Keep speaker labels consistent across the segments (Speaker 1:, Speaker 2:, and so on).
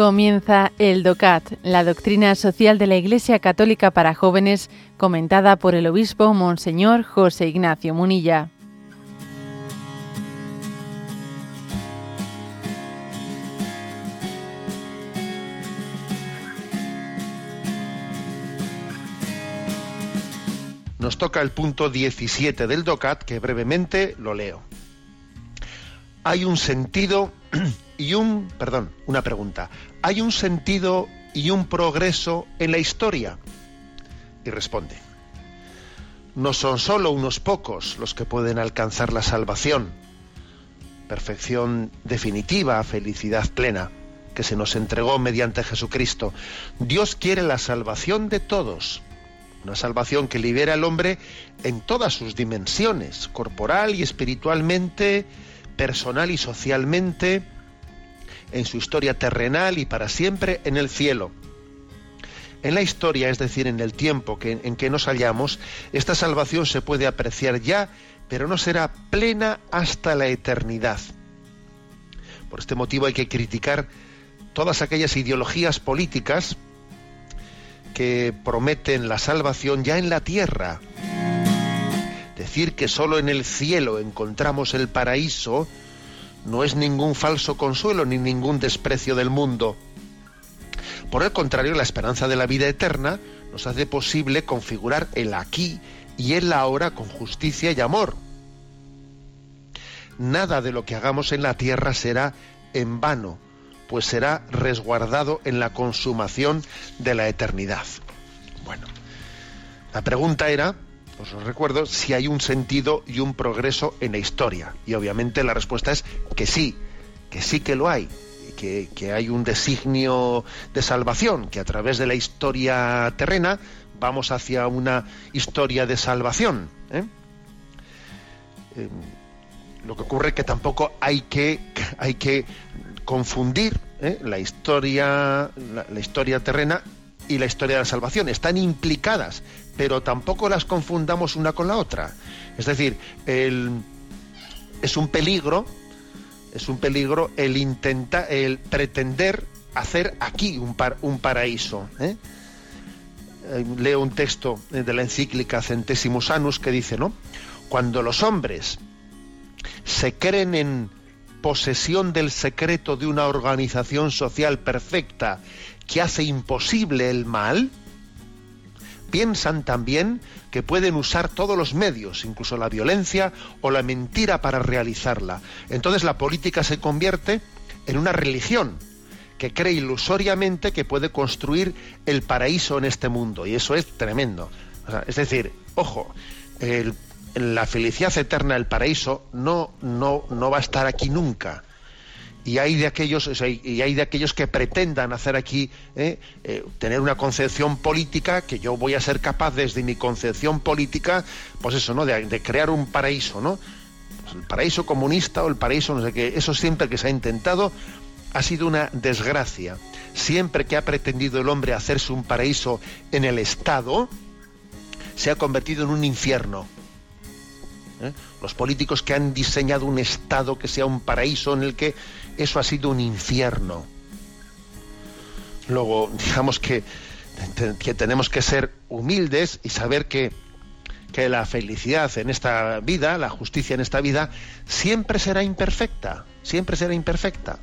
Speaker 1: Comienza el DOCAT, la doctrina social de la Iglesia Católica para jóvenes, comentada por el obispo Monseñor José Ignacio Munilla.
Speaker 2: Nos toca el punto 17 del DOCAT, que brevemente lo leo. Hay un sentido y un, perdón, una pregunta. ¿Hay un sentido y un progreso en la historia? Y responde, no son solo unos pocos los que pueden alcanzar la salvación, perfección definitiva, felicidad plena, que se nos entregó mediante Jesucristo. Dios quiere la salvación de todos, una salvación que libera al hombre en todas sus dimensiones, corporal y espiritualmente, personal y socialmente, en su historia terrenal y para siempre en el cielo. En la historia, es decir, en el tiempo en que nos hallamos, esta salvación se puede apreciar ya, pero no será plena hasta la eternidad. Por este motivo hay que criticar todas aquellas ideologías políticas que prometen la salvación ya en la tierra. Decir que solo en el cielo encontramos el paraíso no es ningún falso consuelo ni ningún desprecio del mundo. Por el contrario, la esperanza de la vida eterna nos hace posible configurar el aquí y el ahora con justicia y amor. Nada de lo que hagamos en la tierra será en vano, pues será resguardado en la consumación de la eternidad. Bueno, la pregunta era os recuerdo si hay un sentido y un progreso en la historia. Y obviamente la respuesta es que sí, que sí que lo hay. Que, que hay un designio de salvación, que a través de la historia terrena vamos hacia una historia de salvación. ¿eh? Eh, lo que ocurre es que tampoco hay que, hay que confundir ¿eh? la historia la, historia terrena y la historia de la salvación. Están implicadas, pero tampoco las confundamos una con la otra. Es decir, es un peligro, es un peligro el intentar, el pretender hacer aquí un, un paraíso. ¿eh? Eh, leo un texto de la encíclica Centesimus Annus que dice, ¿no? Cuando los hombres se creen en posesión del secreto de una organización social perfecta que hace imposible el mal, piensan también que pueden usar todos los medios, incluso la violencia o la mentira para realizarla. Entonces la política se convierte en una religión que cree ilusoriamente que puede construir el paraíso en este mundo. Y eso es tremendo. es decir, ojo, la felicidad eterna, el paraíso, no, no, no va a estar aquí nunca y hay de aquellos y hay de aquellos que pretendan hacer aquí ¿eh? Eh, tener una concepción política que yo voy a ser capaz desde mi concepción política pues eso no de, crear un paraíso no pues el paraíso comunista o el paraíso no sé qué eso siempre que se ha intentado ha sido una desgracia. Siempre que ha pretendido el hombre hacerse un paraíso en el estado se ha convertido en un infierno ¿eh? los políticos que han diseñado un estado que sea un paraíso en el que eso ha sido un infierno. Luego, digamos que, que tenemos que ser humildes y saber que, que la felicidad en esta vida, la justicia en esta vida, siempre será imperfecta, siempre será imperfecta.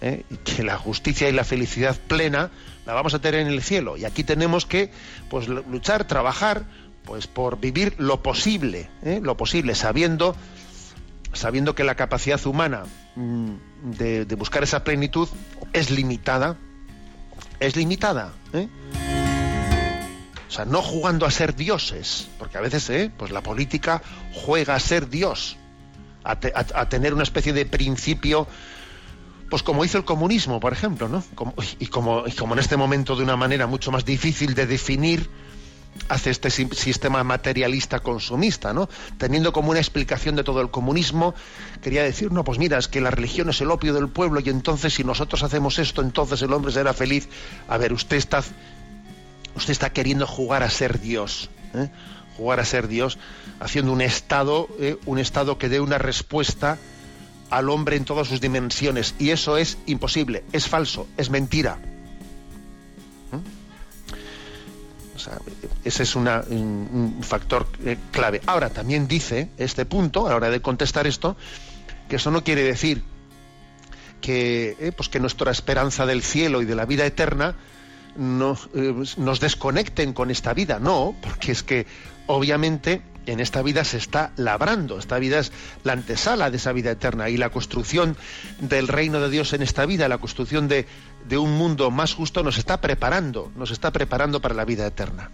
Speaker 2: ¿eh? Y que la justicia y la felicidad plena la vamos a tener en el cielo. Y aquí tenemos que pues, luchar, trabajar, pues por vivir lo posible, ¿eh? lo posible, sabiendo sabiendo que la capacidad humana mm, de, buscar esa plenitud es limitada, es limitada. ¿eh? O sea, no jugando a ser dioses, porque a veces ¿eh? pues la política juega a ser Dios, a, tener una especie de principio, pues como hizo el comunismo, por ejemplo, ¿no? y, como, y como en este momento de una manera mucho más difícil de definir, hace este sistema materialista consumista, ¿no? Teniendo como una explicación de todo el comunismo, quería decir, no, pues mira, es que la religión es el opio del pueblo y entonces si nosotros hacemos esto, entonces el hombre será feliz. A ver, usted está, usted está queriendo jugar a ser Dios, ¿eh? jugar a ser Dios, haciendo un estado, ¿eh? un estado que dé una respuesta al hombre en todas sus dimensiones. Y eso es imposible, es falso, es mentira. Ese es un, factor eh, clave. Ahora, también dice este punto, a la hora de contestar esto, que eso no quiere decir que, eh, pues que nuestra esperanza del cielo y de la vida eterna nos, eh, nos desconecten con esta vida. No, porque es que obviamente en esta vida se está labrando, esta vida es la antesala de esa vida eterna y la construcción del reino de Dios en esta vida, la construcción de, de un mundo más justo nos está preparando, nos está preparando para la vida eterna.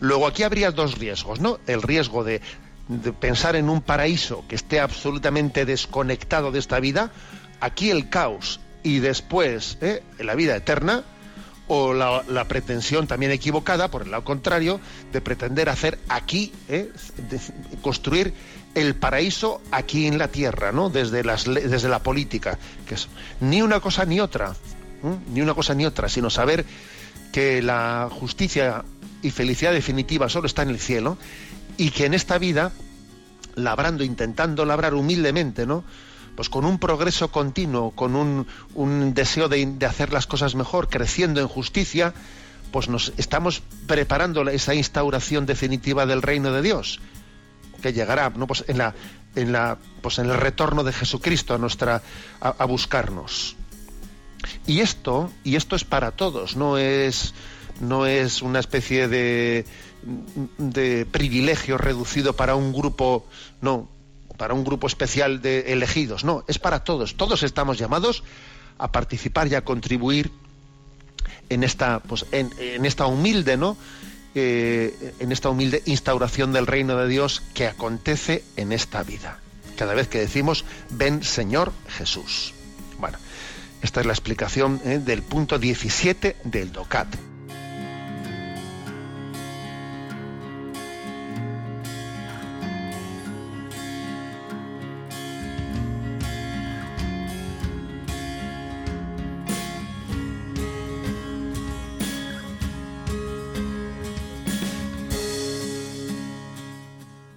Speaker 2: Luego aquí habría dos riesgos, ¿no? El riesgo de, pensar en un paraíso que esté absolutamente desconectado de esta vida, aquí el caos y después ¿eh? la vida eterna, o la, pretensión también equivocada, por el lado contrario, de pretender hacer aquí, ¿eh? construir el paraíso aquí en la tierra, ¿no? Desde, desde la política, que es ni una cosa ni otra, ni una cosa ni otra, sino saber que la justicia y felicidad definitiva solo está en el cielo y que en esta vida, labrando, intentando labrar humildemente, ¿no? Pues con un progreso continuo, con un, un deseo de, de, hacer las cosas mejor, creciendo en justicia, pues nos estamos preparando esa instauración definitiva del reino de Dios, que llegará, ¿no? Pues en la, en la, pues en el retorno de Jesucristo a nuestra, a buscarnos. Y esto, y esto es para todos, no es, no es una especie de, de privilegio reducido para un grupo, no, para un grupo especial de elegidos, no, es para todos. Todos estamos llamados a participar y a contribuir en esta, pues, en, esta humilde, ¿no? Eh, en esta humilde instauración del reino de Dios que acontece en esta vida. Cada vez que decimos, ven Señor Jesús. Bueno, esta es la explicación ¿eh? del punto 17 del DOCAT.